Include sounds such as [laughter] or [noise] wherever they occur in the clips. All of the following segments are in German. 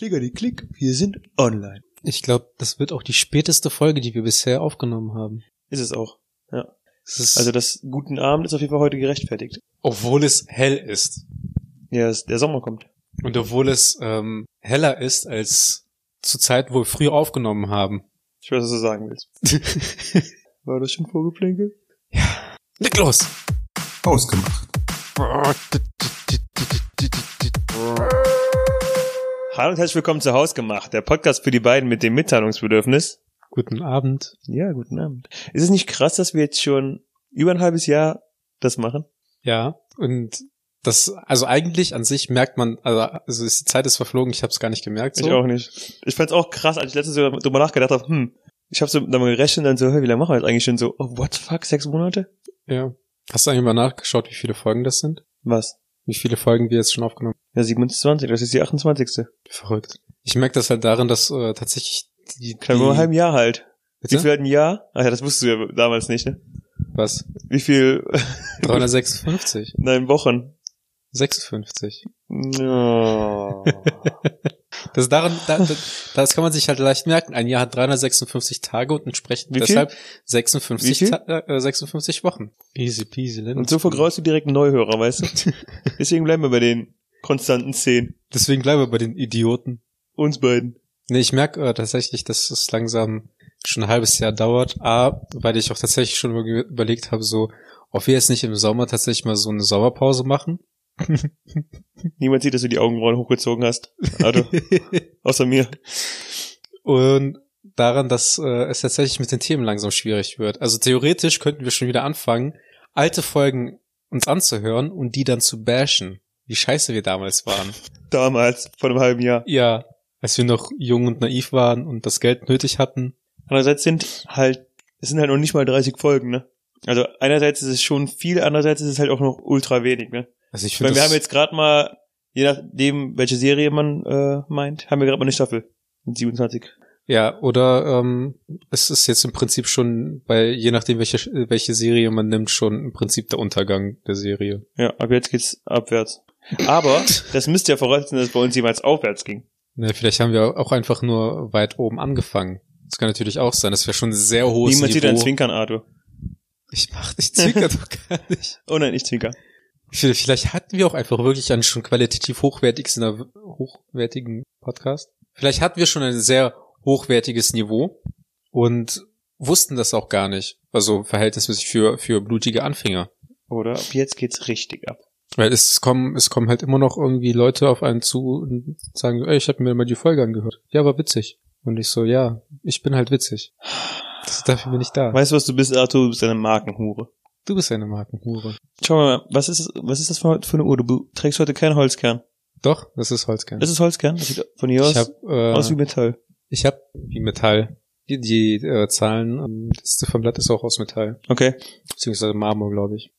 Klicker die Klick, wir sind online. Ich glaube, das wird auch die späteste Folge, die wir bisher aufgenommen haben. Ist es auch. Ja. Es Also das guten Abend ist auf jeden Fall heute gerechtfertigt. obwohl es hell ist. Ja, es, der Sommer kommt. Und obwohl es ähm, heller ist als zur Zeit, wo wir früher aufgenommen haben. Ich weiß, was du sagen willst. War das schon vorgeplänkelt? Leg los! Ausgemacht. Hallo und herzlich willkommen zu Hausgemacht, der Podcast für die beiden mit dem Mitteilungsbedürfnis. Guten Abend. Ja, guten Abend. Ist es nicht krass, dass wir jetzt schon über ein halbes Jahr das machen? Ja, und das, also eigentlich an sich merkt man, also, also ist die Zeit ist verflogen, ich habe es gar nicht gemerkt. So. Ich auch nicht. Ich fand's auch krass, als ich letztens so drüber nachgedacht habe, hm, ich habe so damit gerechnet und dann so, hey, wie lange machen wir jetzt eigentlich schon so? Oh, what the fuck, sechs Monate? Ja. Hast du eigentlich mal nachgeschaut, wie viele Folgen das sind? Was? Wie viele Folgen wir jetzt schon aufgenommen Ja, 27, das ist die 28. haben? Verrückt. Ich merke das halt darin, dass äh, tatsächlich die, Klar, nur ein halbes Jahr halt. Bitte? Wie viel halt ein Jahr? Ach ja, das wusstest du ja damals nicht, ne? Was? Wie viel? [laughs] 356. Nein, Wochen. 56. Oh. Das daran, da, da- das kann man sich halt leicht merken. Ein Jahr hat 356 Tage und entsprechend Wie viel? deshalb Wie 56, viel? Ta äh, 56 Wochen. Easy peasy. lemon Und so vergraust du direkt einen Neuhörer, weißt du? [laughs] Deswegen bleiben wir bei den konstanten 10. Deswegen bleiben wir bei den Idioten. Uns beiden. Nee, ich merke äh, tatsächlich, dass es langsam schon ein halbes Jahr dauert. A, weil ich auch tatsächlich schon über- überlegt habe, so, ob wir jetzt nicht im Sommer tatsächlich mal so eine Sommerpause machen. [laughs] Niemand sieht, dass du die Augenbrauen hochgezogen hast. Also, [laughs] außer mir. Und daran, dass äh, es tatsächlich mit den Themen langsam schwierig wird. Also theoretisch könnten wir schon wieder anfangen, alte Folgen uns anzuhören und die dann zu bashen. Wie scheiße wir damals waren. [laughs] Damals, vor einem halben Jahr. ja, als wir noch jung und naiv waren und das Geld nötig hatten. Andererseits sind halt, es sind halt noch nicht mal 30 Folgen, ne? Also einerseits ist es schon viel, andererseits ist es halt auch noch ultra wenig, ne? Also ich finde wir haben jetzt gerade mal, je nachdem, welche Serie man äh, meint, haben wir gerade mal eine Staffel. Mit 27. ja, oder ähm, es ist jetzt im Prinzip schon bei, je nachdem welche, welche Serie man nimmt, schon im Prinzip der Untergang der Serie. Ja, ab jetzt geht's abwärts. Aber [laughs] das müsste ja voraussetzen, dass es bei uns jemals aufwärts ging. Ja, vielleicht haben wir auch einfach nur weit oben angefangen. Das kann natürlich auch sein. Das wäre schon ein sehr hohes Niemand sieht dein Niveau. Zwinkern, Arthur. Ich mach, ich zwinker doch gar nicht. Oh nein, ich zwinker. Vielleicht hatten wir auch einfach wirklich einen schon qualitativ hochwertigsten, hochwertigen Podcast. Vielleicht hatten wir schon ein sehr hochwertiges Niveau und wussten das auch gar nicht. Also verhältnismäßig für, für blutige Anfänger. Oder ab jetzt geht's richtig ab. Weil es kommen, es kommen halt immer noch irgendwie Leute auf einen zu und sagen, ey, ich habe mir mal die Folge angehört. Ja, war witzig. Und ich so, ja, ich bin halt witzig. Das, dafür bin ich da. Weißt du, was du bist, Arthur? Du bist eine Markenhure. Du bist eine Markenhure. Schau mal, was ist, was ist das für, für eine Uhr? Du trägst heute keinen Holzkern. Doch, das ist Holzkern. Das ist Holzkern? Das sieht von hier aus habe äh, aus wie Metall. Ich habe wie Metall. Die, die äh, Zahlen, ähm, das Ziffernblatt ist auch aus Metall. Okay. Beziehungsweise Marmor, glaube ich.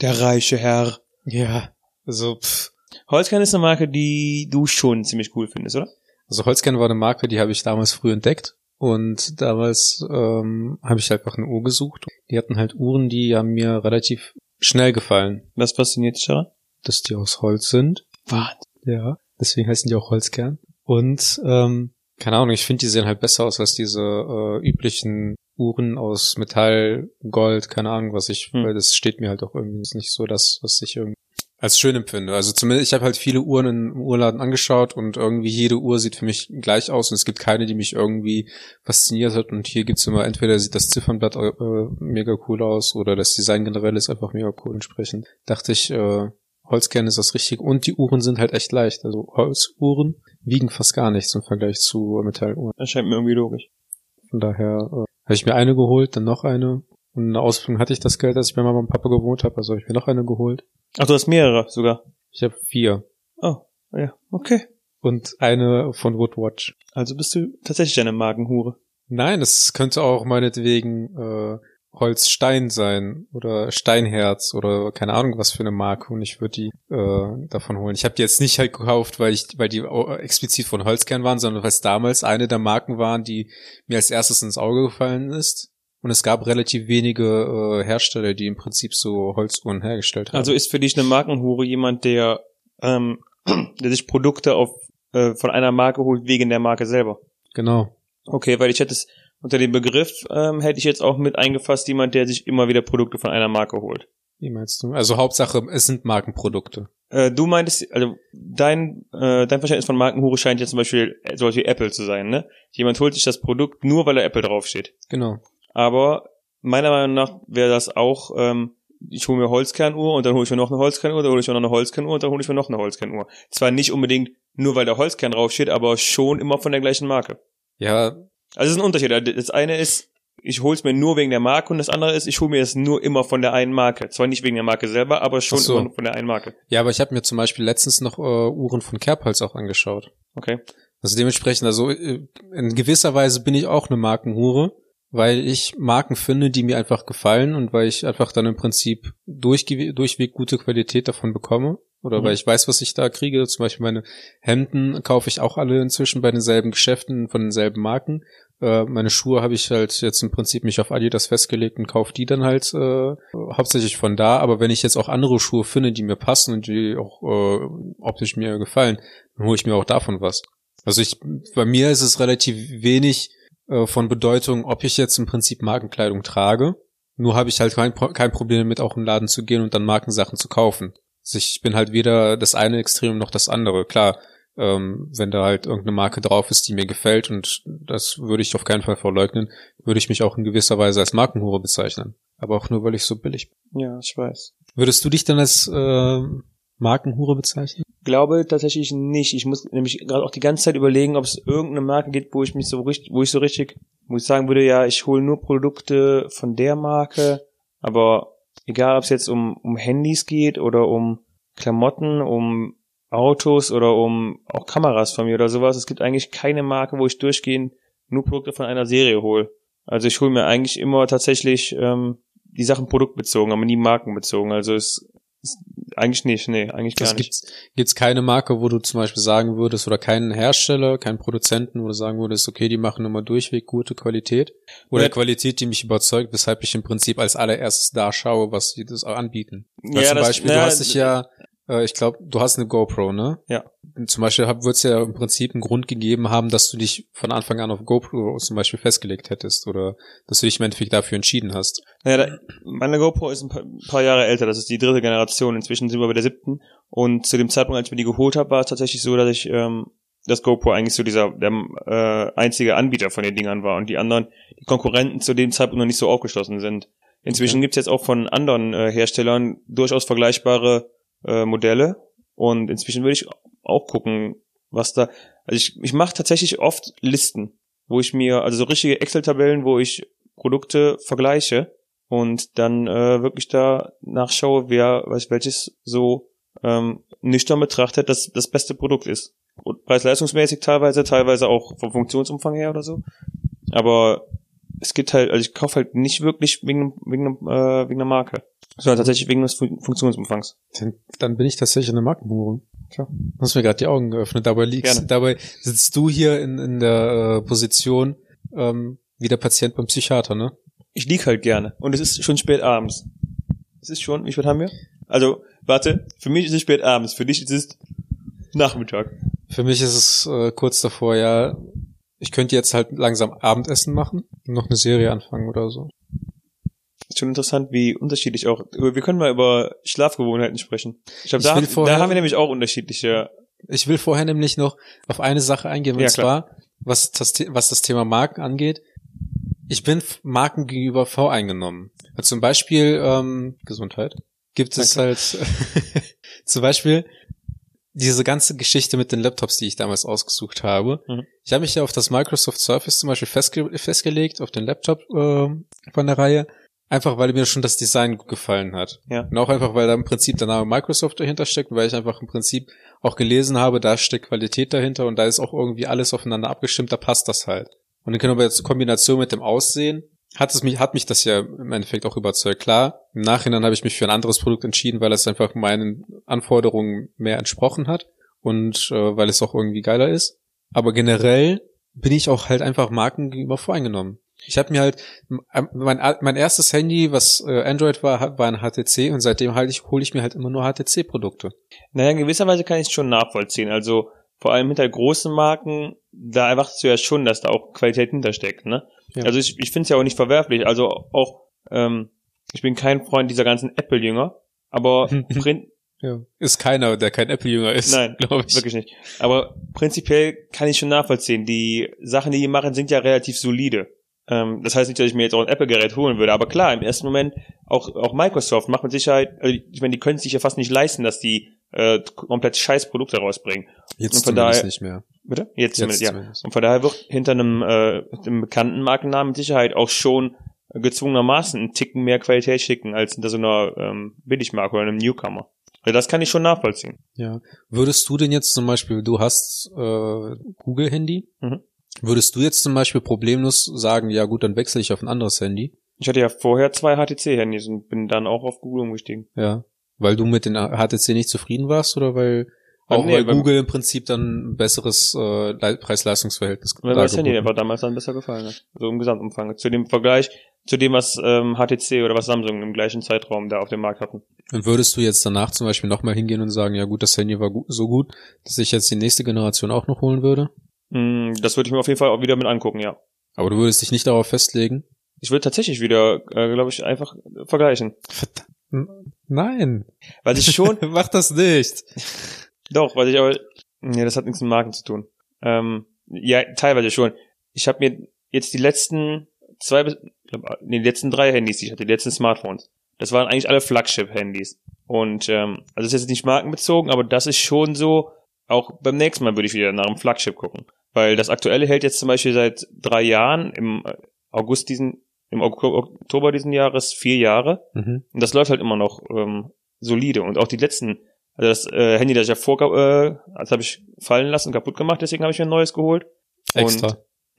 Der reiche Herr. Ja. Also, pff. Holzkern ist eine Marke, die du schon ziemlich cool findest, oder? also Holzkern war eine Marke, die habe ich damals früh entdeckt. Und damals ähm, habe ich einfach eine Uhr gesucht. Die hatten halt Uhren, die haben mir relativ schnell gefallen, Was fasziniert dich daran? dass die aus Holz sind. Wahnsinn. Ja. Deswegen heißen die auch Holzkern. Und ähm, keine Ahnung, ich finde, die sehen halt besser aus als diese äh, üblichen Uhren aus Metall, Gold, keine Ahnung, was ich, Hm. weil das steht mir halt auch irgendwie ist nicht so das, was ich irgendwie als schön empfinde. Also zumindest, ich habe halt viele Uhren im Uhrladen angeschaut und irgendwie jede Uhr sieht für mich gleich aus und es gibt keine, die mich irgendwie fasziniert hat und hier gibt's immer, entweder sieht das Ziffernblatt äh, mega cool aus oder das Design generell ist einfach mega cool entsprechend. Dachte ich, äh, Holzkern ist das Richtige und die Uhren sind halt echt leicht. Also Holzuhren wiegen fast gar nichts im Vergleich zu Metalluhren. Das scheint mir irgendwie logisch. Von daher äh, habe ich mir eine geholt, dann noch eine. Und in der Ausbildung hatte ich das Geld, als ich bei Mama und Papa gewohnt habe, also habe ich mir noch eine geholt. Ach, du hast mehrere sogar. Ich habe vier. Oh, ja, okay. Und eine von Woodwatch. Also bist du tatsächlich eine Markenhure. Nein, es könnte auch meinetwegen äh, Holzstein sein oder Steinherz oder keine Ahnung was für eine Marke und ich würde die äh, davon holen. Ich habe die jetzt nicht halt gekauft, weil ich, weil die explizit von Holzkern waren, sondern weil es damals eine der Marken waren, die mir als erstes ins Auge gefallen ist. Und es gab relativ wenige äh, Hersteller, die im Prinzip so Holzuhren hergestellt haben. Also ist für dich eine Markenhure jemand, der, ähm, [clears throat] der sich Produkte auf äh, von einer Marke holt wegen der Marke selber. Genau. Okay, weil ich hätte es unter dem Begriff ähm, hätte ich jetzt auch mit eingefasst jemand, der sich immer wieder Produkte von einer Marke holt. Wie meinst du? Also Hauptsache, es sind Markenprodukte. Äh, du meintest, also dein äh, dein Verständnis von Markenhure scheint jetzt zum Beispiel äh, sowas wie Apple zu sein, ne? Jemand holt sich das Produkt nur, weil da Apple draufsteht. Genau. Aber meiner Meinung nach wäre das auch, ähm, ich hole mir Holzkernuhr und dann hole ich mir noch eine Holzkernuhr, dann hole ich mir noch eine Holzkernuhr und dann hole ich mir noch eine Holzkernuhr. Zwar nicht unbedingt nur, weil der Holzkern draufsteht, aber schon immer von der gleichen Marke. Ja, Also es ist ein Unterschied. Das eine ist, ich hole es mir nur wegen der Marke und das andere ist, ich hole mir es nur immer von der einen Marke. Zwar nicht wegen der Marke selber, aber schon so. immer von der einen Marke. ja, aber ich habe mir zum Beispiel letztens noch äh, Uhren von Kerbholz auch angeschaut. Okay. Also dementsprechend, also äh, in gewisser Weise bin ich auch eine Markenhure, weil ich Marken finde, die mir einfach gefallen und weil ich einfach dann im Prinzip durchge durchweg gute Qualität davon bekomme. Oder Mhm. weil ich weiß, was ich da kriege. Zum Beispiel meine Hemden kaufe ich auch alle inzwischen bei denselben Geschäften von denselben Marken. Äh, meine Schuhe habe ich halt jetzt im Prinzip mich auf Adidas festgelegt und kaufe die dann halt äh, hauptsächlich von da. Aber wenn ich jetzt auch andere Schuhe finde, die mir passen und die auch äh, optisch mir gefallen, dann hole ich mir auch davon was. Also ich, bei mir ist es relativ wenig äh, von Bedeutung, ob ich jetzt im Prinzip Markenkleidung trage. Nur habe ich halt kein, kein Problem damit, auch in den Laden zu gehen und dann Markensachen zu kaufen. Also ich bin halt weder das eine Extrem noch das andere. Klar, ähm, wenn da halt irgendeine Marke drauf ist, die mir gefällt und das würde ich auf keinen Fall verleugnen, würde ich mich auch in gewisser Weise als Markenhure bezeichnen. Aber auch nur, weil ich so billig bin. Ja, ich weiß. Würdest du dich dann als äh, Markenhure bezeichnen? Glaube tatsächlich nicht. Ich muss nämlich gerade auch die ganze Zeit überlegen, ob es irgendeine Marke gibt, wo ich mich so richtig, wo ich so richtig, wo ich sagen würde, ja, ich hole nur Produkte von der Marke, aber egal ob es jetzt um, um Handys geht oder um Klamotten, um Autos oder um auch Kameras von mir oder sowas, es gibt eigentlich keine Marke, wo ich durchgehend nur Produkte von einer Serie hole. Also ich hole mir eigentlich immer tatsächlich ähm, die Sachen produktbezogen, aber nie markenbezogen. Also es eigentlich nicht, nee, eigentlich gar Es nicht. gibt gibt's keine Marke, wo du zum Beispiel sagen würdest, oder keinen Hersteller, keinen Produzenten, wo du sagen würdest, okay, die machen immer durchweg gute Qualität. Oder Ja. Qualität, die mich überzeugt, weshalb ich im Prinzip als allererstes da schaue, was sie das anbieten. Weil Ja, zum das- Beispiel, na, du hast dich ja, äh, ich glaube, du hast eine GoPro, ne? Ja. Zum Beispiel wird es ja im Prinzip einen Grund gegeben haben, dass du dich von Anfang an auf GoPro zum Beispiel festgelegt hättest oder dass du dich im Endeffekt dafür entschieden hast. Naja, meine GoPro ist ein paar, Jahre älter, das ist die dritte Generation, inzwischen sind wir bei der siebten. Und zu dem Zeitpunkt, als ich mir die geholt habe, war es tatsächlich so, dass ich ähm, das GoPro eigentlich so dieser der äh, einzige Anbieter von den Dingern war und die anderen, die Konkurrenten zu dem Zeitpunkt noch nicht so aufgeschlossen sind. Inzwischen gibt's jetzt auch von anderen äh, Herstellern durchaus vergleichbare äh, Modelle und inzwischen würde ich auch gucken, was da. Also ich, ich mache tatsächlich oft Listen, wo ich mir, also so richtige Excel-Tabellen, wo ich Produkte vergleiche und dann äh, wirklich da nachschaue, wer, weiß welches so ähm, nüchtern betrachtet das, das beste Produkt ist. Preis-leistungsmäßig teilweise, teilweise auch vom Funktionsumfang her oder so. Aber es gibt halt, also ich kaufe halt nicht wirklich wegen, wegen, äh, wegen einer Marke, sondern tatsächlich wegen des Fun- Funktionsumfangs. Dann, bin ich tatsächlich eine Markenhure. Tja, du hast mir gerade die Augen geöffnet. Dabei liegst, Gerne. dabei sitzt du hier in, in der äh, Position ähm, wie der Patient beim Psychiater, ne? Ich lieg halt gerne. Und es ist schon spät abends. Es ist schon, wie spät haben wir? Also, warte, für mich ist es spät abends, für dich ist es Nachmittag. Für mich ist es äh, kurz davor, ja, ich könnte jetzt halt langsam Abendessen machen und noch eine Serie anfangen oder so. Schon interessant, wie unterschiedlich auch. Wir können mal über Schlafgewohnheiten sprechen. Ich glaube, da, vorher- da haben wir nämlich auch unterschiedliche. Ich will vorher nämlich noch auf eine Sache eingehen, und Ja, zwar, was das, was das Thema Marken angeht. Ich bin Marken gegenüber voreingenommen. Also zum Beispiel, ähm, Gesundheit, gibt es halt, [laughs] zum Beispiel diese ganze Geschichte mit den Laptops, die ich damals ausgesucht habe. Mhm. Ich habe mich ja auf das Microsoft Surface zum Beispiel festge festgelegt, auf den Laptop ähm, von der Reihe, einfach weil mir schon das Design gut gefallen hat. Ja. Und auch einfach, weil da im Prinzip der Name Microsoft dahinter steckt, weil ich einfach im Prinzip auch gelesen habe, da steckt Qualität dahinter und da ist auch irgendwie alles aufeinander abgestimmt, da passt das halt. Und dann können wir jetzt in Kombination mit dem Aussehen, hat es mich, hat mich das ja im Endeffekt auch überzeugt. Klar, im Nachhinein habe ich mich für ein anderes Produkt entschieden, weil es einfach meinen Anforderungen mehr entsprochen hat und äh, weil es auch irgendwie geiler ist. Aber generell bin ich auch halt einfach Marken gegenüber voreingenommen. Ich habe mir halt mein, mein erstes Handy, was äh, Android war, war ein HTC und seitdem halt ich hole ich mir halt immer nur HTC Produkte. Naja, in gewisser Weise kann ich es schon nachvollziehen. Also, vor allem hinter großen Marken, da erwartest du ja schon, dass da auch Qualität hintersteckt, ne? Ja. Also ich, ich finde es ja auch nicht verwerflich. Also auch, ähm, ich bin kein Freund dieser ganzen Apple-Jünger, aber [laughs] prin Ja. Ist keiner, der kein Apple-Jünger ist. Nein, glaube ich. wirklich nicht. Aber prinzipiell kann ich schon nachvollziehen. Die Sachen, die die machen, sind ja relativ solide. Ähm, das heißt nicht, dass ich mir jetzt auch ein Apple-Gerät holen würde, aber klar, im ersten Moment auch, auch Microsoft macht mit Sicherheit, also ich meine, die können es sich ja fast nicht leisten, dass die äh, komplett scheiß Produkte rausbringen. Jetzt Und von daher- nicht mehr. Bitte? Jetzt, zumindest, ja. zumindest. Und von daher wird hinter einem, äh, einem bekannten Markennamen mit Sicherheit auch schon gezwungenermaßen einen Ticken mehr Qualität schicken als hinter so einer ähm, Billigmarke oder einem Newcomer. Also das kann ich schon nachvollziehen. Ja. Würdest du denn jetzt zum Beispiel, du hast äh, Google-Handy, Mhm. Würdest du jetzt zum Beispiel problemlos sagen, ja gut, dann wechsle ich auf ein anderes Handy? Ich hatte ja vorher zwei HTC-Handys und bin dann auch auf Google umgestiegen. Ja. Weil du mit den HTC nicht zufrieden warst oder weil auch Nee, weil weil- Google im Prinzip dann ein besseres äh, Le- Preis-Leistungs-Verhältnis Weil mir das Handy einfach damals dann besser gefallen hat. So im Gesamtumfang. Zu dem Vergleich, zu dem, was ähm, HTC oder was Samsung im gleichen Zeitraum da auf dem Markt hatten. Und würdest du jetzt danach zum Beispiel nochmal hingehen und sagen, ja gut, das Handy war gu so gut, dass ich jetzt die nächste Generation auch noch holen würde? Mm, das würde ich mir auf jeden Fall auch wieder mit angucken, ja. Aber du würdest dich nicht darauf festlegen? Ich würde tatsächlich wieder, äh, glaube ich, einfach vergleichen. Verdammt. Nein. Weil ich schon, [laughs] Mach das nicht. Doch, weil ich aber. Nee, das hat nichts mit Marken zu tun. Ähm, ja, teilweise schon. Ich habe mir jetzt die letzten zwei bis nee, die letzten drei Handys, die ich hatte, die letzten Smartphones, das waren eigentlich alle Flagship-Handys. Und ähm, also das ist jetzt nicht markenbezogen, aber das ist schon so, auch beim nächsten Mal würde ich wieder nach einem Flagship gucken. Weil das aktuelle hält jetzt zum Beispiel seit drei Jahren, im August diesen, im Ok- Oktober diesen Jahres vier Jahre. Mhm. Und das läuft halt immer noch ähm, solide. Und auch die letzten, also das äh, Handy, das ich ja vor, äh, das habe ich fallen lassen, kaputt gemacht, deswegen habe ich mir ein neues geholt. Extra. [laughs]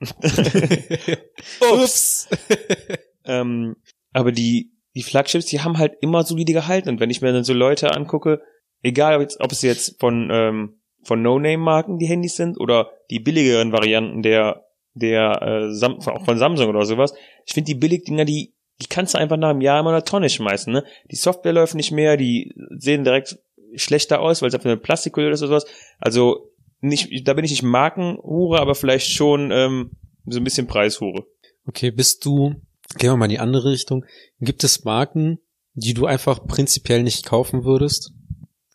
Ups. [laughs] ähm, aber die, die Flagships, die haben halt immer solide gehalten. Und wenn ich mir dann so Leute angucke, egal ob, jetzt, ob es jetzt von, ähm, von No-Name-Marken die Handys sind oder die billigeren Varianten der, der äh, Sam auch von Samsung oder sowas, ich finde die Billigdinger, die, die kannst du einfach nach einem Jahr immer in der Tonne schmeißen. Ne? Die Software läuft nicht mehr, die sehen direkt schlechter aus, weil es einfach eine Plastikhülle ist oder sowas. Also nicht, da bin ich nicht Markenhure, aber vielleicht schon ähm, so ein bisschen Preishure. Okay, bist du, gehen wir mal in die andere Richtung. Gibt es Marken, die du einfach prinzipiell nicht kaufen würdest?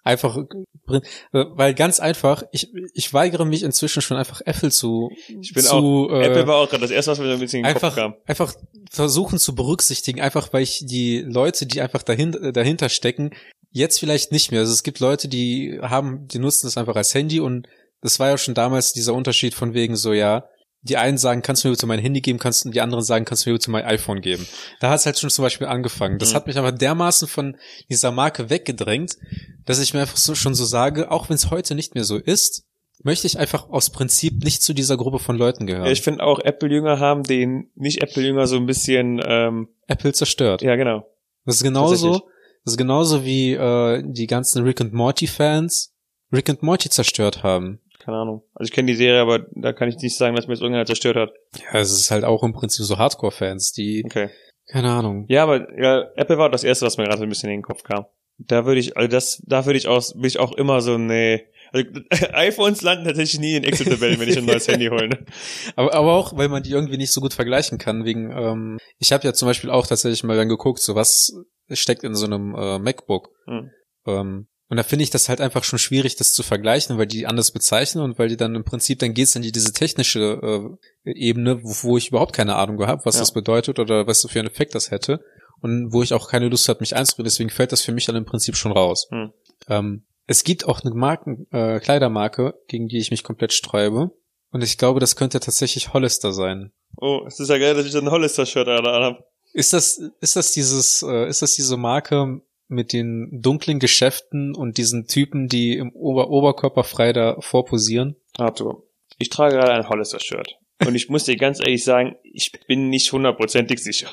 Einfach, äh, weil ganz einfach, ich, ich weigere mich inzwischen schon einfach Apple zu, Ich bin zu, auch, äh, Apple war auch gerade das erste, was mir so ein bisschen in den Kopf einfach, kam. einfach versuchen zu berücksichtigen, einfach weil ich die Leute, die einfach dahinter, dahinter stecken, jetzt vielleicht nicht mehr. Also es gibt Leute, die haben, die nutzen das einfach als Handy und das war ja schon damals dieser Unterschied von wegen so, ja, die einen sagen, kannst du mir bitte mein Handy geben, kannst du, die anderen sagen, kannst du mir bitte mein iPhone geben. Da hat es halt schon zum Beispiel angefangen. Das Mhm. hat mich aber dermaßen von dieser Marke weggedrängt, dass ich mir einfach so schon so sage, auch wenn es heute nicht mehr so ist, möchte ich einfach aus Prinzip nicht zu dieser Gruppe von Leuten gehören. Ja, ich finde auch Apple-Jünger haben den Nicht-Apple-Jünger so ein bisschen, ähm, Apple zerstört. ja genau. Das ist genauso, das ist genauso wie äh, die ganzen Rick and Morty Fans Rick and Morty zerstört haben. Keine Ahnung. Also ich kenne die Serie, aber da kann ich nicht sagen, dass mir das irgendeiner zerstört hat. Ja, es ist halt auch im Prinzip so Hardcore-Fans, die, Okay. keine Ahnung. Ja, aber ja, Apple war das erste, was mir gerade so ein bisschen in den Kopf kam. Da würde ich, also das, da würde ich auch, bin ich auch immer so, nee. Also, [laughs] iPhones landen tatsächlich nie in Excel-Tabellen, wenn ich ein neues Handy hole. ne? [laughs] Aber, aber auch, weil man die irgendwie nicht so gut vergleichen kann, wegen, ähm, ich habe ja zum Beispiel auch tatsächlich mal dann geguckt, so was steckt in so einem äh, MacBook. Hm. Ähm, und da finde ich das halt einfach schon schwierig, das zu vergleichen, weil die anders bezeichnen und weil die dann im Prinzip, dann geht's in die, diese technische äh, Ebene, wo, wo ich überhaupt keine Ahnung gehabt, was Ja. das bedeutet oder was für einen Effekt das hätte. Und wo ich auch keine Lust hatte, mich einzureden, deswegen fällt das für mich dann im Prinzip schon raus. Hm. Ähm, es gibt auch eine Marken, äh, Kleidermarke, gegen die ich mich komplett sträube. Und ich glaube, das könnte tatsächlich Hollister sein. Oh, es ist ja geil, dass ich ein Hollister-Shirt an habe. Ist das, ist das dieses, äh, ist das diese Marke mit den dunklen Geschäften und diesen Typen, die im Ober Oberkörper frei da vorposieren? Arthur, ich trage gerade ein Hollister-Shirt. Und ich muss dir ganz ehrlich sagen, ich bin nicht hundertprozentig sicher.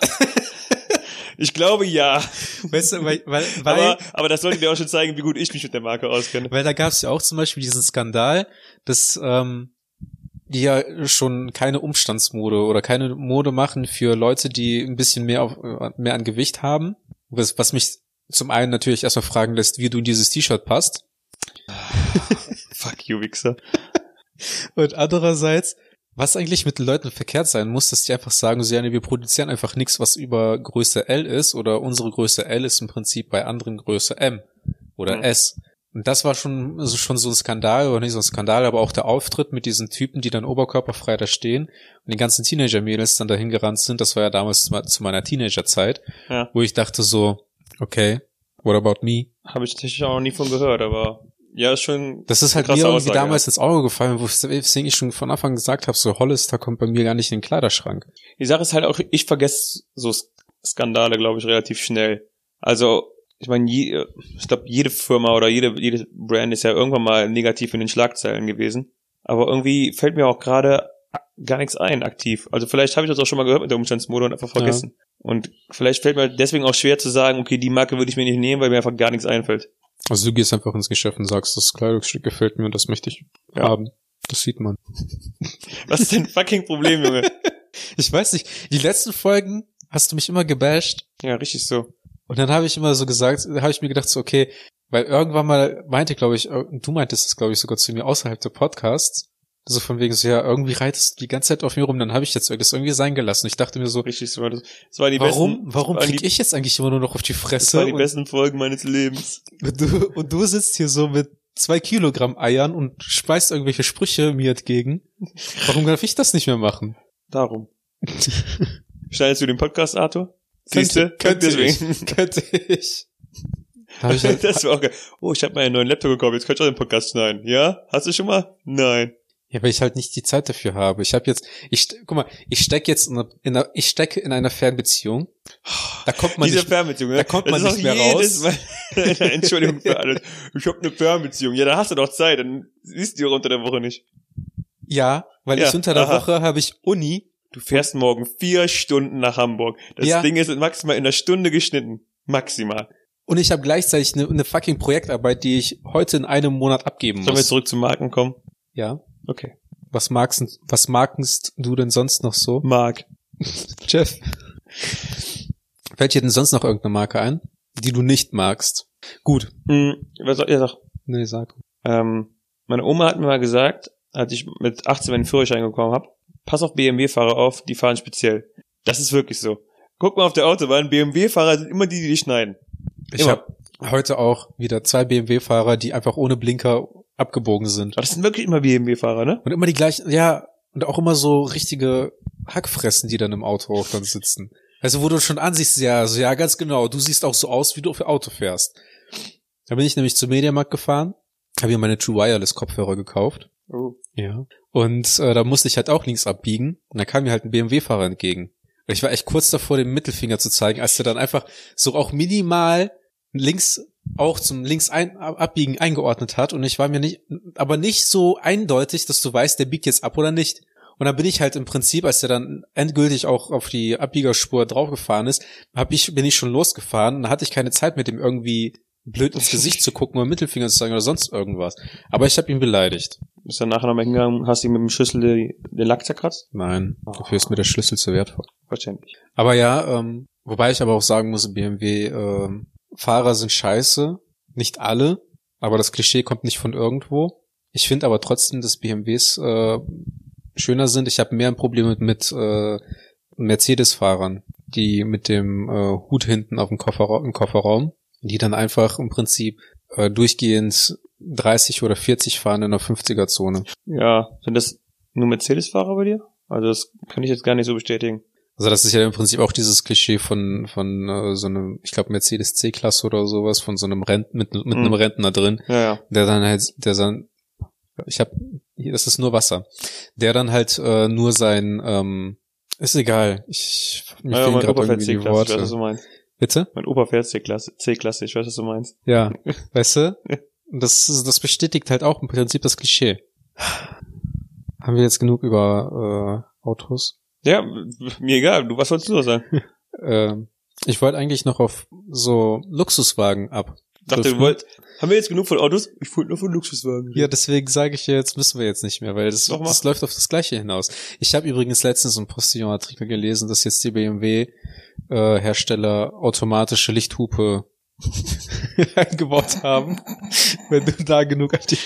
[laughs] ich glaube ja. Weißt du, weil, weil, Aber, aber das sollte dir auch schon zeigen, wie gut ich mich mit der Marke auskenne. Weil da gab es ja auch zum Beispiel diesen Skandal, dass ähm, die ja schon keine Umstandsmode oder keine Mode machen für Leute, die ein bisschen mehr auf äh, mehr an Gewicht haben. Was, was mich zum einen natürlich erstmal fragen lässt, wie du in dieses T-Shirt passt. [laughs] Fuck you, Wichser. [laughs] Und andererseits, was eigentlich mit den Leuten verkehrt sein muss, dass die einfach sagen, so, ja, nee, wir produzieren einfach nichts, was über Größe L ist oder unsere Größe L ist im Prinzip bei anderen Größe M oder Mhm. S. Und das war schon, also schon so ein Skandal, oder nicht so ein Skandal, aber auch der Auftritt mit diesen Typen, die dann oberkörperfrei da stehen und die ganzen Teenager-Mädels dann dahin gerannt sind. Das war ja damals zu me- zu meiner Teenager-Zeit, Ja. wo ich dachte so, okay, what about me? Habe ich tatsächlich auch noch nie von gehört, aber ja, ist schon. Das ist halt mir irgendwie Aussage, damals ins Auge gefallen, wo ich schon von Anfang an gesagt habe, so Hollister kommt bei mir gar nicht in den Kleiderschrank. Die Sache ist halt auch, ich vergesse so Skandale, glaube ich, relativ schnell. Also, ich meine, je, ich glaube, jede Firma oder jede, jede Brand ist ja irgendwann mal negativ in den Schlagzeilen gewesen. Aber irgendwie fällt mir auch gerade gar nichts ein, aktiv. Also vielleicht habe ich das auch schon mal gehört mit der Umstandsmode und einfach vergessen. Und vielleicht fällt mir deswegen auch schwer zu sagen, okay, die Marke würde ich mir nicht nehmen, weil mir einfach gar nichts einfällt. Also du gehst einfach ins Geschäft und sagst, das Kleidungsstück gefällt mir und das möchte ich Ja. haben. Das sieht man. [laughs] Was ist denn fucking Problem, Junge? [laughs] Ich weiß nicht, die letzten Folgen hast du mich immer gebasht Ja, richtig so. und dann habe ich immer so gesagt, da habe ich mir gedacht so, okay, weil irgendwann mal meinte, glaube ich, du meintest es, glaube ich, sogar zu mir außerhalb der Podcasts, so von wegen so, ja, irgendwie reitest du die ganze Zeit auf mir rum, dann habe ich jetzt das irgendwie sein gelassen. Ich dachte mir so, Richtig. Das, das waren die warum, besten, warum das krieg die, ich jetzt eigentlich immer nur noch auf die das Fresse? waren die und- besten Folgen meines Lebens. Und du, und du sitzt hier so mit zwei Kilogramm Eiern und speist irgendwelche Sprüche mir entgegen. Warum darf ich das nicht mehr machen? Darum. [laughs] Schneidest du den Podcast, Arthur? Siehste? könnte Deswegen. ich. Könnte ich. [laughs] [laughs] Hab ich halt, das war auch geil. Oh, ich habe mir einen neuen Laptop gekauft, jetzt könnte ich auch den Podcast schneiden. Ja? Hast du schon mal? Nein. Ja, weil ich halt nicht die Zeit dafür habe. Ich habe jetzt, ich, guck mal, ich stecke jetzt in einer, in einer, ich stecke in einer Fernbeziehung. Da kommt man Diese nicht, Fernbeziehung, ne? da kommt Das man nicht mehr raus. [laughs] Entschuldigung für alles. Ich habe eine Fernbeziehung. Ja, da hast du doch Zeit, dann siehst du die auch unter der Woche nicht. ja, weil Ja, ich unter der aha. Woche habe ich Uni. Du fährst morgen vier Stunden nach Hamburg. Das Ja. Ding ist maximal in einer Stunde geschnitten. Maximal. Und ich habe gleichzeitig eine, eine fucking Projektarbeit, die ich heute in einem Monat abgeben Sollen wir muss. zurück zu Marken kommen? Ja. Okay. Was magst, was magst du denn sonst noch so? Mark. [laughs] Jeff. Fällt dir denn sonst noch irgendeine Marke ein, die du nicht magst? Gut. Hm, was soll, ja, sag. Nee, sag. Ähm, meine Oma hat mir mal gesagt, als ich mit 18 meinen Führerschein bekommen habe, pass auf BMW-Fahrer auf, die fahren speziell. Das ist wirklich so. Guck mal auf der Autobahn, BMW-Fahrer sind immer die, die dich schneiden. Ich habe heute auch wieder zwei BMW-Fahrer, die einfach ohne Blinker abgebogen sind. Aber das sind wirklich immer BMW-Fahrer, ne? Und immer die gleichen, ja, und auch immer so richtige Hackfressen, die dann im Auto auch dann sitzen. Also wo du schon ansiehst, ja, so, ja, ganz genau, du siehst auch so aus, wie du auf Auto fährst. Da bin ich nämlich zum Mediamarkt gefahren, habe mir meine True Wireless Kopfhörer gekauft. Oh. Ja. Und äh, da musste ich halt auch links abbiegen. Und da kam mir halt ein BMW-Fahrer entgegen. Und ich war echt kurz davor, den Mittelfinger zu zeigen, als der dann einfach so auch minimal links auch zum links ein, abbiegen eingeordnet hat. Und ich war mir nicht, aber nicht so eindeutig, dass du weißt, der biegt jetzt ab oder nicht. Und dann bin ich halt im Prinzip, als der dann endgültig auch auf die Abbiegerspur draufgefahren ist, hab ich, bin ich schon losgefahren. Dann hatte ich keine Zeit mit dem irgendwie blöd ins Gesicht zu gucken oder Mittelfinger zu zeigen oder sonst irgendwas. Aber ich habe ihn beleidigt. Bist dann nachher nochmal hingegangen, hast ihm mit dem Schlüssel den, den Lack zerkratzt? Nein, dafür ist mir der Schlüssel zu wertvoll. Verständlich. Aber ja, ähm, wobei ich aber auch sagen muss, BMW ähm, Fahrer sind scheiße, nicht alle, aber das Klischee kommt nicht von irgendwo. Ich finde aber trotzdem, dass BMWs äh, schöner sind. Ich habe mehr ein Problem mit, mit äh, Mercedes-Fahrern, die mit dem äh, Hut hinten auf dem Kofferraum, im Kofferraum, die dann einfach im Prinzip äh, durchgehend 30 oder 40 fahren in der 50er-Zone. Ja, sind das nur Mercedes-Fahrer bei dir? Also das kann ich jetzt gar nicht so bestätigen. Also das ist ja im Prinzip auch dieses Klischee von von äh, so einem, ich glaube Mercedes C-Klasse oder sowas, von so einem Rent mit mit Mhm. einem Rentner drin, Ja, ja. der dann halt, der dann, ich habe, das ist nur Wasser, der dann halt äh, nur sein, ähm, ist egal, ich mir ja fehlen mein gerade irgendwie die ich weiß, was Worte. du meinst. Bitte? Mein Opa fährt C-Klasse, C-Klasse, ich weiß, was du meinst. Ja, [laughs] weißt du? Das das bestätigt halt auch im Prinzip das Klischee. Haben wir jetzt genug über äh, Autos? Ja, mir egal, du, was wolltest du noch sagen? [laughs] Ähm, ich wollte eigentlich noch auf so Luxuswagen ab. Dachte, du wollt, haben wir jetzt genug von Autos? Ich wollte nur von Luxuswagen. Ja, deswegen sage ich jetzt müssen wir jetzt nicht mehr, weil das, das läuft auf das Gleiche hinaus. Ich habe übrigens letztens einen Postillon-Artikel gelesen, dass jetzt die BMW-Hersteller automatische Lichthupe [laughs] eingebaut haben, [laughs] wenn du da genug an die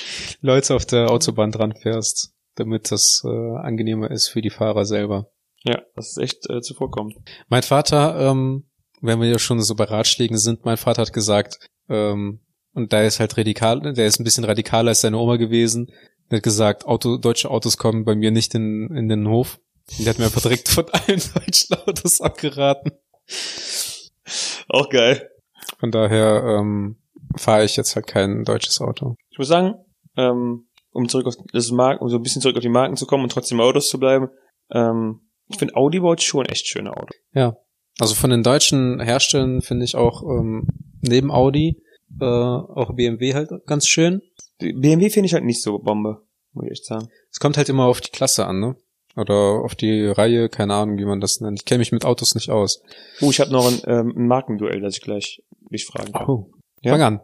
Leute auf der Autobahn dran fährst. damit das äh, angenehmer ist für die Fahrer selber. Ja, das ist echt äh, zuvorkommend. Mein Vater, ähm, wenn wir ja schon so bei Ratschlägen sind, mein Vater hat gesagt, ähm, und da ist halt radikal, der ist ein bisschen radikaler als seine Oma gewesen. Der hat gesagt, Auto, deutsche Autos kommen bei mir nicht in, in den Hof. Und der hat mir einfach direkt von allen [laughs] deutschen Autos abgeraten. Auch geil. Von daher ähm, fahre ich jetzt halt kein deutsches Auto. Ich muss sagen, ähm, um zurück auf das Marken, um so ein bisschen zurück auf die Marken zu kommen und trotzdem Autos zu bleiben, ähm, ich finde Audi baut schon echt schöne Autos. Ja. Also von den deutschen Herstellern finde ich auch ähm, neben Audi äh, auch BMW halt ganz schön. BMW finde ich halt nicht so Bombe, muss ich echt sagen. Es kommt halt immer auf die Klasse an, ne? Oder auf die Reihe, keine Ahnung, wie man das nennt. Ich kenne mich mit Autos nicht aus. Oh, ich habe noch ein, ähm, ein Markenduell, das ich gleich dich fragen kann. Oh. Ja? Fang an.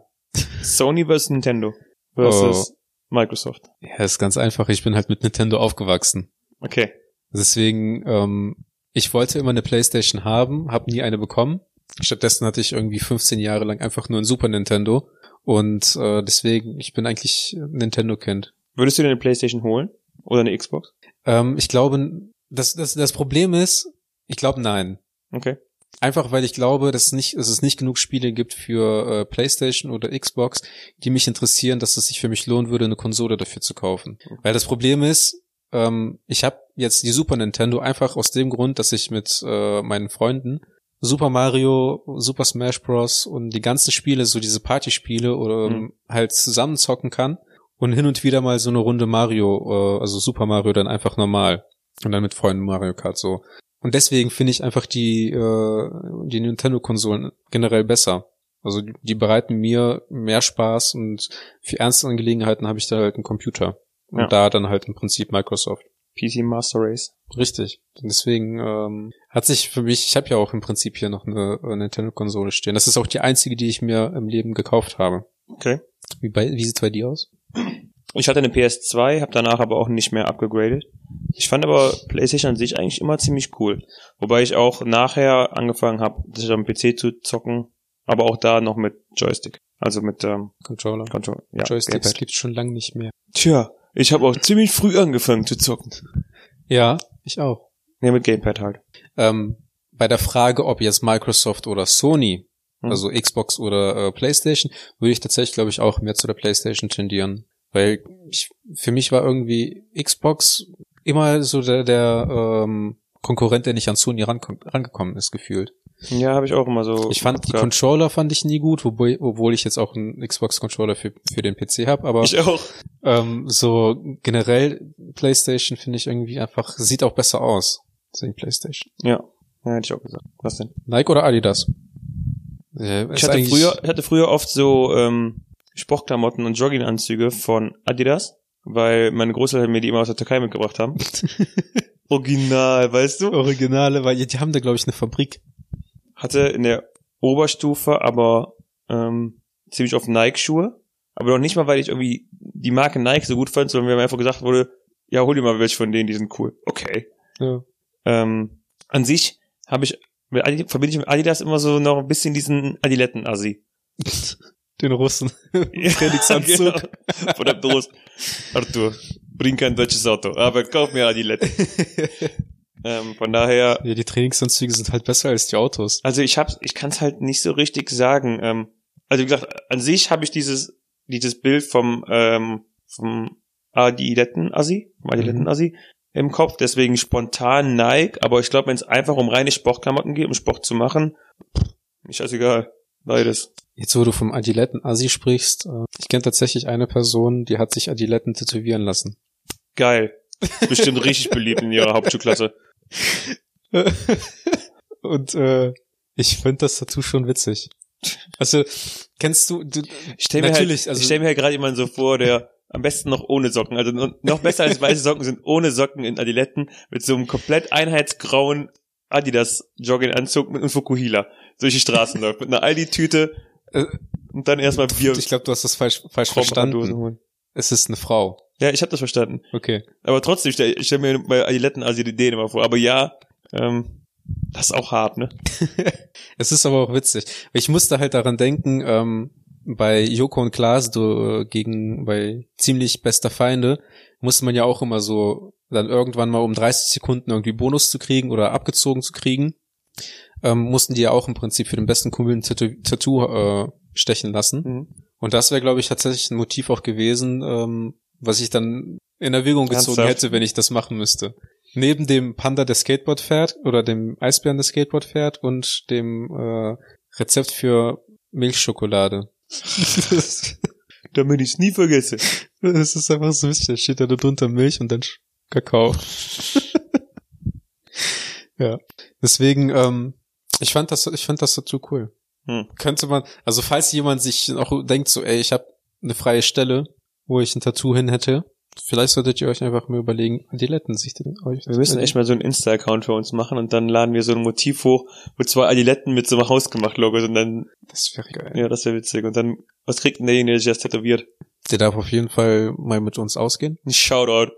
Sony versus Nintendo versus Microsoft. Ja, ist ganz einfach. Ich bin halt mit Nintendo aufgewachsen. Okay. Deswegen, ähm, ich wollte immer eine Playstation haben, habe nie eine bekommen. Stattdessen hatte ich irgendwie 15 Jahre lang einfach nur ein Super Nintendo. Und äh, deswegen, ich bin eigentlich Nintendo-Kind. Würdest du dir eine Playstation holen? Oder eine Xbox? Ähm, ich glaube, das, das, das Problem ist, ich glaube nein. Okay. Einfach weil ich glaube, dass, nicht, dass es nicht genug Spiele gibt für äh, PlayStation oder Xbox, die mich interessieren, dass es sich für mich lohnen würde, eine Konsole dafür zu kaufen. Weil das Problem ist, ähm, ich habe jetzt die Super Nintendo einfach aus dem Grund, dass ich mit äh, meinen Freunden Super Mario, Super Smash Bros. und die ganzen Spiele, so diese Partyspiele oder ähm, Mhm. halt zusammenzocken kann und hin und wieder mal so eine Runde Mario, äh, also Super Mario dann einfach normal und dann mit Freunden Mario Kart so. Und deswegen finde ich einfach die, äh, die Nintendo-Konsolen generell besser. Also die, die bereiten mir mehr Spaß und für ernste Angelegenheiten habe ich da halt einen Computer. Und Ja. da dann halt im Prinzip Microsoft. PC Master Race. Richtig. Deswegen ähm, hat sich für mich, ich habe ja auch im Prinzip hier noch eine, äh, Nintendo-Konsole stehen. Das ist auch die einzige, die ich mir im Leben gekauft habe. Okay. Wie, bei, wie sieht's bei dir aus? Ich hatte eine PS2, habe danach aber auch nicht mehr abgegradet. Ich fand aber PlayStation an sich eigentlich immer ziemlich cool. Wobei ich auch nachher angefangen habe, sich am PC zu zocken, aber auch da noch mit Joystick. Also mit ähm, Controller. Control. Ja, Joysticks Gamepad. gibt's schon lange nicht mehr. Tja, ich habe auch ziemlich früh angefangen zu zocken. Ja, ich auch. Ne, mit Gamepad halt. Ähm, bei der Frage, ob jetzt Microsoft oder Sony, Hm. also Xbox oder äh, PlayStation, würde ich tatsächlich, glaube ich, auch mehr zu der PlayStation tendieren. Weil ich, für mich war irgendwie Xbox immer so der, der ähm, Konkurrent, der nicht an Sony rangekommen ist, gefühlt. Ja, habe ich auch immer so. Ich fand die. Controller fand ich nie gut, wobei, obwohl ich jetzt auch einen Xbox-Controller für, für den PC habe, aber Ich auch. ähm, so generell PlayStation finde ich irgendwie einfach, sieht auch besser aus. Deswegen PlayStation. Ja. Ja, hätte ich auch gesagt. Was denn? Nike oder Adidas? Äh, Ich hatte früher, ich hatte früher oft so ähm, Sportklamotten und Jogginganzüge von Adidas, weil meine Großeltern mir die immer aus der Türkei mitgebracht haben. [laughs] Original, weißt du? Originale, weil die haben da glaube ich eine Fabrik. Hatte in der Oberstufe aber ähm, ziemlich oft Nike-Schuhe. Aber noch nicht mal, weil ich irgendwie die Marke Nike so gut fand, sondern weil mir einfach gesagt wurde, ja, hol dir mal welche von denen, die sind cool. Okay. Ja. Ähm, an sich habe ich, mit Adi, verbinde ich mit Adidas immer so noch ein bisschen diesen Adiletten-Assi. [laughs] Den Russen. Ja, Trainingsanzug. genau. Von [laughs] der Brust. Arthur, bring kein deutsches Auto, aber kauf mir Adiletten. [laughs] ähm, von daher, Ja, die Trainingsanzüge sind halt besser als die Autos. also ich hab's, ich kann es halt nicht so richtig sagen. Ähm, also wie gesagt, an sich habe ich dieses, dieses Bild vom, ähm, vom Adiletten-Assi, vom Adiletten-Assi im Kopf, deswegen spontan Nike, aber ich glaube, wenn es einfach um reine Sportklamotten geht, um Sport zu machen, ist scheißegal. Beides. Jetzt, wo du vom Adiletten-Assi sprichst, äh, ich kenne tatsächlich eine Person, die hat sich Adiletten tätowieren lassen. Geil. Bestimmt richtig beliebt in ihrer Hauptschulklasse. [laughs] Und äh, ich finde das Tattoo schon witzig. Also, kennst du, du Ich stelle mir, halt, also- ich stell mir halt gerade jemanden so vor, der am besten noch ohne Socken, also no- noch besser als weiße Socken sind ohne Socken in Adiletten mit so einem komplett einheitsgrauen Adidas Jogginganzug mit einem Fukuhila durch die Straßen läuft, mit einer Aldi-Tüte Äh, und dann erstmal Bier ich glaube, du hast das falsch, falsch verstanden. Es ist eine Frau. Ja, ich habe das verstanden. Okay. Aber trotzdem, ich stelle stell mir bei Adiletten also die Ideen immer vor. Aber ja, ähm, das ist auch hart, ne? [laughs] Es ist aber auch witzig. Ich musste halt daran denken, ähm, bei Joko und Klaas du, äh, gegen bei ziemlich bester Feinde musste man ja auch immer so dann irgendwann mal um 30 Sekunden irgendwie Bonus zu kriegen oder abgezogen zu kriegen, ähm, mussten die ja auch im Prinzip für den besten Kumpel ein Tattoo, Tattoo äh, stechen lassen. Mhm. Und das wäre, glaube ich, tatsächlich ein Motiv auch gewesen, ähm, was ich dann in Erwägung gezogen Ernsthaft? hätte, wenn ich das machen müsste. Neben dem Panda, der Skateboard fährt, oder dem Eisbären, der Skateboard fährt, und dem äh, Rezept für Milchschokolade. [laughs] Damit ich es nie vergesse. Das ist einfach so wichtig. Da steht da drunter Milch und dann Kakao. [laughs] ja. Deswegen, ähm, ich fand das, ich fand das dazu cool. Hm. Könnte man, also falls jemand sich auch denkt, so, ey, ich habe eine freie Stelle, wo ich ein Tattoo hin hätte, vielleicht solltet ihr euch einfach mal überlegen, Adiletten sich den euch. Wir müssen echt mal so einen Insta-Account für uns machen und dann laden wir so ein Motiv hoch, wo zwei Adiletten mit so einem Hausgemacht-Logo sind. Und dann, Das wäre geil. ja, das wäre witzig. Und dann, was kriegt denn derjenige, der sich das tätowiert? Der darf auf jeden Fall mal mit uns ausgehen. Ein Shoutout.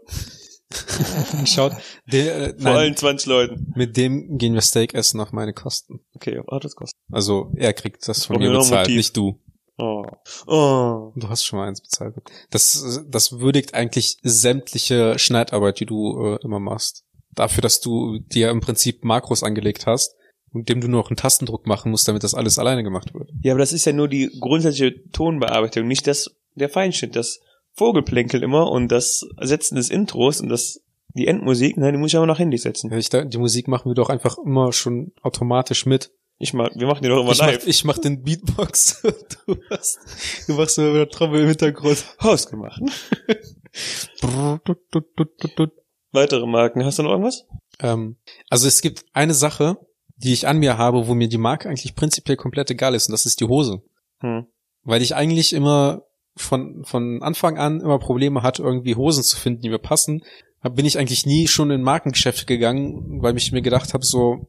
[laughs] Schaut, der, äh, Vor nein, allen 20 Leuten. mit dem gehen wir Steak essen auf meine Kosten. Okay, hat das kostet? Also er kriegt das von mir bezahlt, nicht du. Oh. Oh. Du hast schon mal eins bezahlt. Das, das würdigt eigentlich sämtliche Schneidarbeit, die du äh, immer machst. Dafür, dass du dir im Prinzip Makros angelegt hast, mit dem du nur noch einen Tastendruck machen musst, damit das alles alleine gemacht wird. Ja, aber das ist ja nur die grundsätzliche Tonbearbeitung, nicht das, der Feinschnitt, das Vogelplänkel immer und das Setzen des Intros und das, die Endmusik, nein, die muss ich aber nach Handy setzen. Ja, ich, die Musik machen wir doch einfach immer schon automatisch mit. Ich mach, wir machen die doch immer Ich mach, live. ich mach den Beatbox. du, [laughs] hast, du machst so eine Trommel im Hintergrund. Hausgemacht. Weitere Marken, hast du noch irgendwas? Ähm, also es gibt eine Sache, die ich an mir habe, wo mir die Marke eigentlich prinzipiell komplett egal ist, und das ist die Hose. Hm. Weil ich eigentlich immer von, von Anfang an immer Probleme hatte, irgendwie Hosen zu finden, die mir passen. Bin ich eigentlich nie schon in Markengeschäfte gegangen, weil ich mir gedacht habe, so,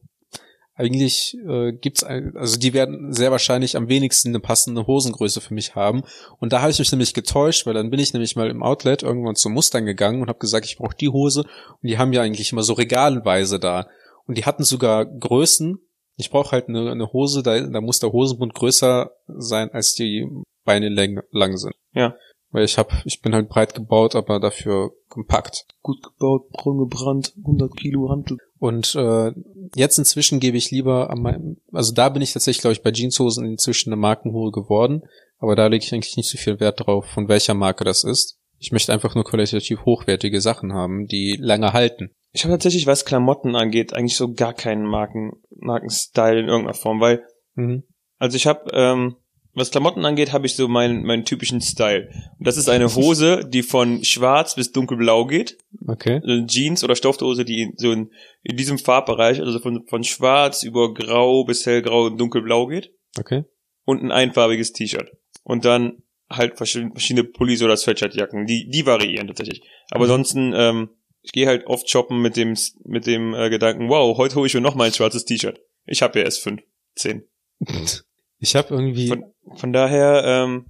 eigentlich äh, gibt's ein, also die werden sehr wahrscheinlich am wenigsten eine passende Hosengröße für mich haben. Und da habe ich mich nämlich getäuscht, weil dann bin ich nämlich mal im Outlet irgendwann zum Mustern gegangen und habe gesagt, ich brauche die Hose. Und die haben ja eigentlich immer so regalweise da. Und die hatten sogar Größen. Ich brauche halt eine, eine Hose, da, da muss der Hosenbund größer sein, als die Beine lang, lang sind. Ja. Weil ich hab, ich bin halt breit gebaut, aber dafür kompakt. Gut gebaut, braun gebrannt, 100 Kilo Handel. Und äh, jetzt inzwischen gebe ich lieber an meinem, also da bin ich tatsächlich, glaube ich, bei Jeanshosen inzwischen eine Markenhure geworden, aber da lege ich eigentlich nicht so viel Wert drauf, von welcher Marke das ist. Ich möchte einfach nur qualitativ hochwertige Sachen haben, die lange halten. Ich habe tatsächlich, was Klamotten angeht, eigentlich so gar keinen Marken, Markenstyle in irgendeiner Form, weil, Mhm. also ich habe, ähm, was Klamotten angeht, habe ich so meinen, meinen typischen Style. Und das ist eine Hose, die von schwarz bis dunkelblau geht. Okay. Also Jeans oder Stoffhose, die so in, in diesem Farbbereich, also von, von schwarz über grau bis hellgrau und dunkelblau geht. Okay. Und ein einfarbiges T-Shirt. Und dann halt verschiedene, verschiedene Pullis oder Sweatshirtjacken. Die, die variieren tatsächlich. Aber Mhm. ansonsten, ähm, ich gehe halt oft shoppen mit dem, mit dem äh, Gedanken, wow, heute hole ich mir noch mal ein schwarzes T-Shirt. Ich habe ja erst fünf, zehn. [laughs] Ich habe irgendwie, Von, von daher, ähm,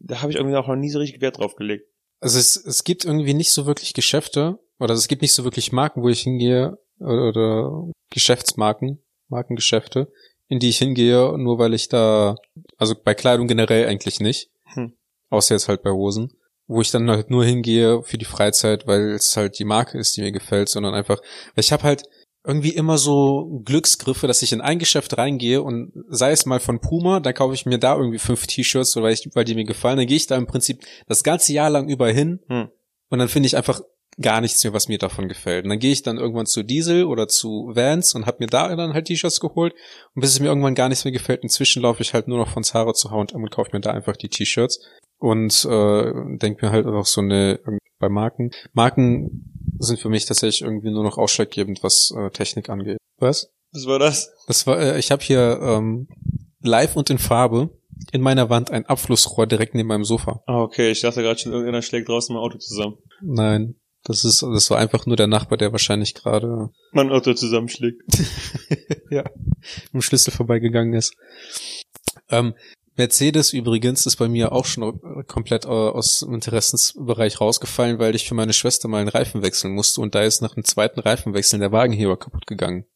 da habe ich irgendwie auch noch nie so richtig Wert drauf gelegt. also es, es gibt irgendwie nicht so wirklich Geschäfte, oder es gibt nicht so wirklich Marken, wo ich hingehe, oder, oder Geschäftsmarken, Markengeschäfte, in die ich hingehe, nur weil ich da, also bei Kleidung generell eigentlich nicht, Hm. außer jetzt halt bei Hosen, wo ich dann halt nur hingehe für die Freizeit, weil es halt die Marke ist, die mir gefällt, sondern einfach, ich habe halt irgendwie immer so Glücksgriffe, dass ich in ein Geschäft reingehe und sei es mal von Puma, dann kaufe ich mir da irgendwie fünf T-Shirts, weil, ich, weil die mir gefallen, dann gehe ich da im Prinzip das ganze Jahr lang über hin Hm. und dann finde ich einfach gar nichts mehr, was mir davon gefällt. Und dann gehe ich dann irgendwann zu Diesel oder zu Vans und habe mir da dann halt T-Shirts geholt. Und bis es mir irgendwann gar nichts mehr gefällt, inzwischen laufe ich halt nur noch von Zara zu H&M und kaufe mir da einfach die T-Shirts. Und äh, denke mir halt auch so eine, bei Marken, Marken sind für mich tatsächlich irgendwie nur noch ausschlaggebend, was äh, Technik angeht. Was? Was war das? Das war, äh, ich habe hier ähm, live und in Farbe in meiner Wand ein Abflussrohr direkt neben meinem Sofa. Ah, okay, ich dachte gerade schon, irgendeiner schlägt draußen im Auto zusammen. Nein, das ist, das war einfach nur der Nachbar, der wahrscheinlich gerade Mein Auto zusammenschlägt. [laughs] ja, im Schlüssel vorbeigegangen ist. Ähm, Mercedes übrigens ist bei mir auch schon komplett äh, aus dem Interessensbereich rausgefallen, weil ich für meine Schwester mal einen Reifen wechseln musste und da ist nach dem zweiten Reifenwechsel der Wagenheber kaputt gegangen.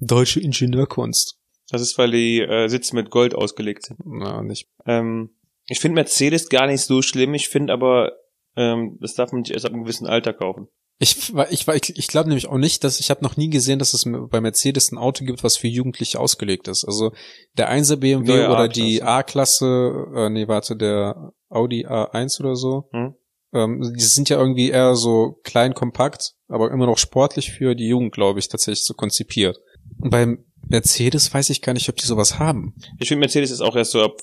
Deutsche Ingenieurkunst. Das ist, weil die äh, Sitze mit Gold ausgelegt sind. Na, nicht. Ähm, ich finde Mercedes gar nicht so schlimm. Ich finde aber ähm, das darf man nicht erst ab einem gewissen Alter kaufen. Ich, ich, ich, ich glaube nämlich auch nicht, dass ich habe noch nie gesehen, dass es bei Mercedes ein Auto gibt, was für Jugendliche ausgelegt ist. Also der 1er BMW Neue oder die A-Klasse. Äh, nee, warte, der Audi A1 oder so. Hm? Ähm, die sind ja irgendwie eher so klein, kompakt, aber immer noch sportlich für die Jugend, glaube ich, tatsächlich so konzipiert. Und beim Mercedes weiß ich gar nicht, ob die sowas haben. Ich finde Mercedes ist auch erst so ab,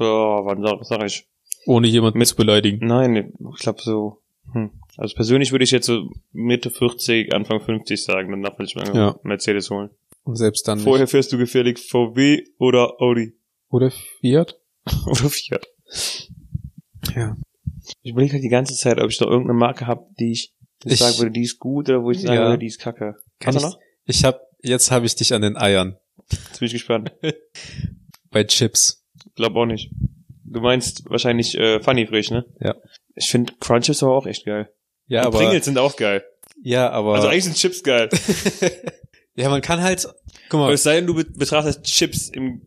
oh, wann sag, sag ich? Ohne jemanden zu beleidigen. Nein, ich glaube so, hm. Also persönlich würde ich jetzt so Mitte 40, Anfang 50 sagen, dann darf man sich mal Ja. Mercedes holen. Und selbst dann Vorher fährst du gefährlich VW oder Audi nicht. Oder Fiat? [laughs] oder Fiat. Ja. Ich überlege halt die ganze Zeit, ob ich noch irgendeine Marke habe, die ich, ich Ich- sagen würde, die ist gut oder wo ich sagen Ja. würde, die ist kacke. Kann Hast ich, du noch? ich hab, jetzt habe ich dich an den Eiern. Jetzt bin ich gespannt. [laughs] Bei Chips. Glaub auch nicht. Du meinst wahrscheinlich äh, Funny Frisch, ne? Ja. Ich finde Crunches aber auch echt geil. Ja, Und aber, Pringles sind auch geil. ja, aber, Also eigentlich sind Chips geil. [laughs] ja, man kann halt, guck mal, es sei denn, du be- betrachtest Chips im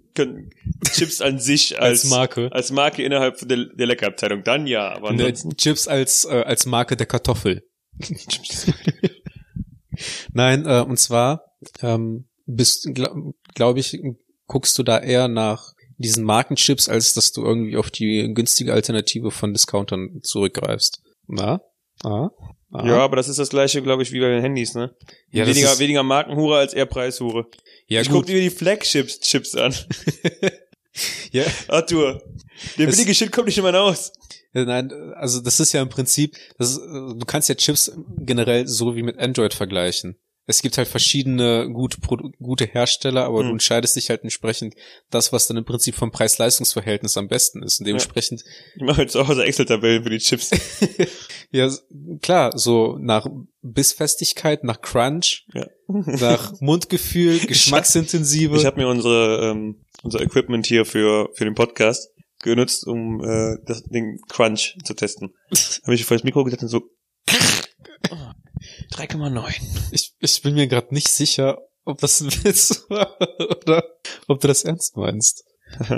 Chips an sich [laughs] als, als Marke. als Marke innerhalb der, der Leckerabteilung. Dann ja, aber Ne, Chips als, äh, als Marke der Kartoffel. [laughs] Nein, äh, und zwar, ähm, bist, glaube glaub ich, guckst du da eher nach diesen Markenchips, als dass du irgendwie auf die günstige Alternative von Discountern zurückgreifst. Na? Ah? Ah? Ja, aber das ist das gleiche, glaube ich, wie bei den Handys, ne? Ja, das weniger, weniger Markenhure als eher Preishure. ja ich guck dir die Flagships Chips an. [laughs] ja, [laughs] Arthur, der Es- billige Shit kommt nicht immer aus. Ja, Nein, also das ist ja im Prinzip, das ist, äh, du kannst ja Chips generell so wie mit Android vergleichen. Es gibt halt verschiedene gute, gute Hersteller, aber du Hm. entscheidest dich halt entsprechend das, was dann im Prinzip vom Preis-Leistungs-Verhältnis am besten ist. Und dementsprechend, Ich mache jetzt zu Hause Excel-Tabellen für die Chips. [laughs] ja, klar, so nach Bissfestigkeit, nach Crunch, Ja. nach [laughs] Mundgefühl, Geschmacksintensive. Ich habe mir unsere ähm, unser Equipment hier für für den Podcast genutzt, um äh, das den Crunch zu testen. [laughs] habe ich vor das Mikro gesetzt und so 3,9. ich, ich bin mir gerade nicht sicher, ob das ein Witz war oder ob du das ernst meinst. [laughs]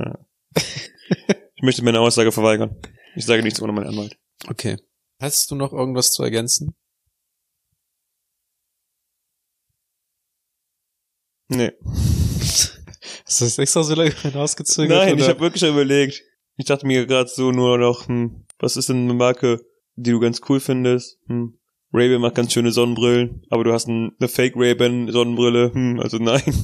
ich möchte meine Aussage verweigern. Ich sage nichts ohne meinen Anwalt. Okay. Hast du noch irgendwas zu ergänzen? Nee. [laughs] Hast du das extra so lange hinausgezögert? Nein, ich oder? habe wirklich schon überlegt. Ich dachte mir gerade so nur noch, hm, was ist denn eine Marke, die du ganz cool findest? Hm. Ray-Ban macht ganz schöne Sonnenbrillen, aber du hast ein, eine Fake Ray-Ban Sonnenbrille. Hm, also nein. [laughs]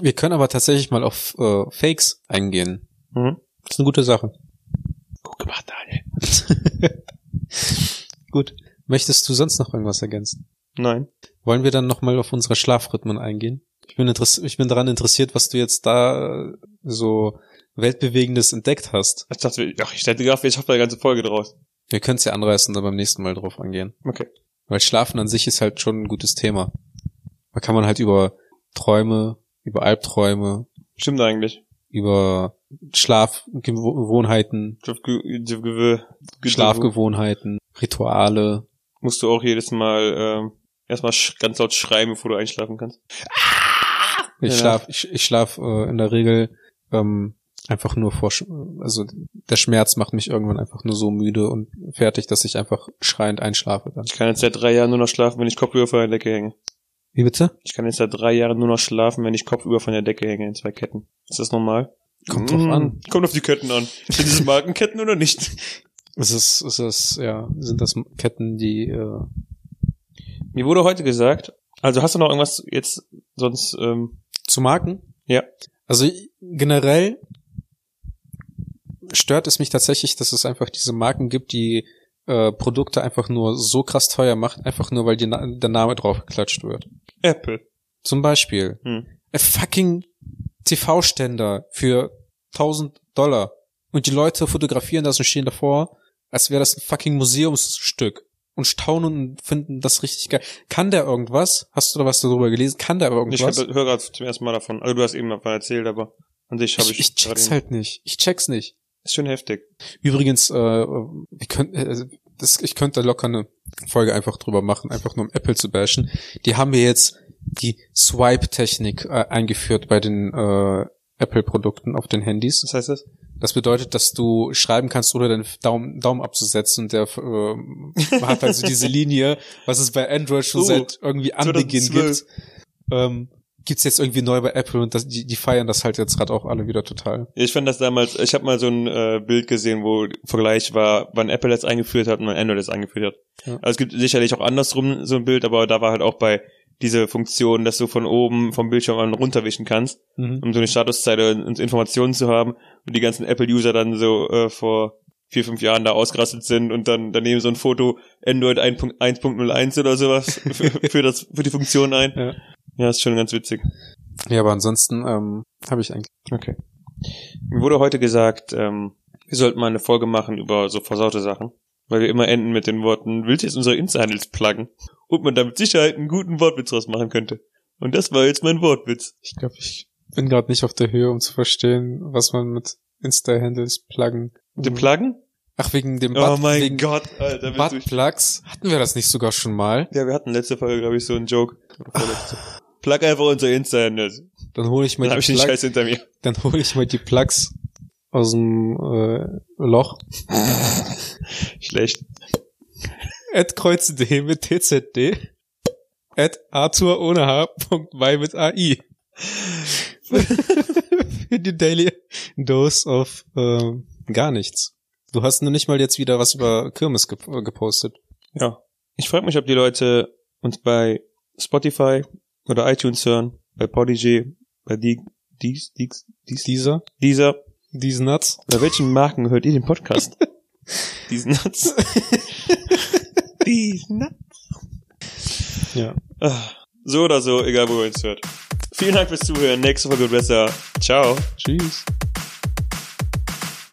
Wir können aber tatsächlich mal auf äh, Fakes eingehen. Mhm. Das ist eine gute Sache. Gut gemacht, Daniel. [laughs] Gut. Möchtest du sonst noch irgendwas ergänzen? Nein. Wollen wir dann nochmal auf unsere Schlafrhythmen eingehen? Ich bin, ich bin daran interessiert, was du jetzt da äh, so weltbewegendes entdeckt hast. Ich dachte, ach, ich hätte gedacht, ich schaffe da eine ganze Folge draus. Wir können es ja anreißen und dann beim nächsten Mal drauf angehen. Okay. Weil Schlafen an sich ist halt schon ein gutes Thema. Da kann man halt über Träume, über Albträume, Stimmt eigentlich. über Schlafgewohnheiten, Schlafgewohnheiten. Rituale. Musst du auch jedes Mal ähm, erstmal ganz laut schreien, bevor du einschlafen kannst. Ich Ja. schlaf, ich, ich schlaf äh, in der Regel ähm, einfach nur vor, Sch- also der Schmerz macht mich irgendwann einfach nur so müde und fertig, dass ich einfach schreiend einschlafe dann. Ich kann jetzt seit drei Jahren nur noch schlafen, wenn ich Kopfüber von der Decke hänge. Wie bitte? Ich kann jetzt seit drei Jahren nur noch schlafen, wenn ich kopfüber von der Decke hänge in zwei Ketten. Ist das normal? Kommt drauf Mm, an. Kommt auf die Ketten an. Sind diese [laughs] Markenketten oder nicht? Es ist, es ist, ja, sind das Ketten, die äh, Mir wurde heute gesagt, also hast du noch irgendwas jetzt sonst, ähm, zu Marken? Ja. Also generell stört es mich tatsächlich, dass es einfach diese Marken gibt, die äh, Produkte einfach nur so krass teuer machen, einfach nur weil die Na der Name drauf geklatscht wird. Apple. Zum Beispiel Hm. ein fucking TV-Ständer für 1000 Dollar und die Leute fotografieren das und stehen davor, als wäre das ein fucking Museumsstück und staunen und finden das richtig geil. Kann der irgendwas? Hast du da was darüber gelesen? Kann der Ich irgendwas? höre gerade zum ersten Mal davon. Also du hast eben davon erzählt, aber an sich habe ich, ich. ich check's halt nicht. Ich check's nicht. Ist schon heftig. Übrigens, äh, wir können, äh, das, ich könnte locker eine Folge einfach drüber machen, einfach nur um Apple zu bashen. Die haben wir jetzt die Swipe-Technik äh, eingeführt bei den äh, Apple-Produkten auf den Handys. Was heißt das? Das bedeutet, dass du schreiben kannst, ohne deinen Daumen, Daumen abzusetzen und der äh, hat also diese Linie, was es bei Android schon Oh, seit irgendwie Anbeginn 2012. gibt. Ähm, gibt's jetzt irgendwie neu bei Apple und das, die, die feiern das halt jetzt gerade auch alle wieder total. Ich fand das damals, ich habe mal so ein äh, Bild gesehen, wo Vergleich war, wann Apple das eingeführt hat und wann Android das eingeführt hat. Ja. Also es gibt sicherlich auch andersrum so ein Bild, aber da war halt auch bei diese Funktion, dass du von oben vom Bildschirm an runterwischen kannst, Mhm. um so eine Statuszeile und Informationen zu haben und die ganzen Apple-User dann so äh, vor vier, fünf Jahren da ausgerastet sind und dann daneben so ein Foto Android 1.1.01 oder sowas [laughs] für, für, das, für die Funktion ein. Ja. Ja, ist schon ganz witzig. Ja, aber ansonsten ähm, habe ich eigentlich. Okay. Mir wurde heute gesagt, ähm, wir sollten mal eine Folge machen über so versaute Sachen, weil wir immer enden mit den Worten, willst du jetzt unsere Insta-Handles pluggen? Und man da mit Sicherheit einen guten Wortwitz draus machen könnte. Und das war jetzt mein Wortwitz. Ich glaube, ich bin gerade nicht auf der Höhe, um zu verstehen, was man mit Insta-Handles pluggen. Den Pluggen? Ach, wegen dem Oh Butt, mein wegen Gott, Alter. Buttplugs. Hatten wir das nicht sogar schon mal? Ja, wir hatten letzte Folge, glaube ich, so einen Joke. Plug einfach unsere Insta-Handles. Dann hole ich mal Dann die Plugs, Scheiß hinter mir. dann hole ich mal die Plugs aus dem äh, Loch. [laughs] Schlecht. At kreuzd mit TZD. At Arthur ohne H. Bei mit AI. Für die Daily Dose of ähm, gar nichts. Du hast nur nicht mal jetzt wieder was über Kirmes gep äh, gepostet. Ja. Ich frage mich, ob die Leute uns bei Spotify oder iTunes hören, bei Podigy, bei die, dies, dies, dies, Dieser, dieser. diesen Nuts. Bei welchen Marken hört ihr den Podcast? [laughs] Diesen Nuts. [laughs] Diesen Nuts. Ja. So oder so, egal wo ihr uns hört. Vielen Dank fürs Zuhören. Nächste Folge wird besser. Ciao. Tschüss.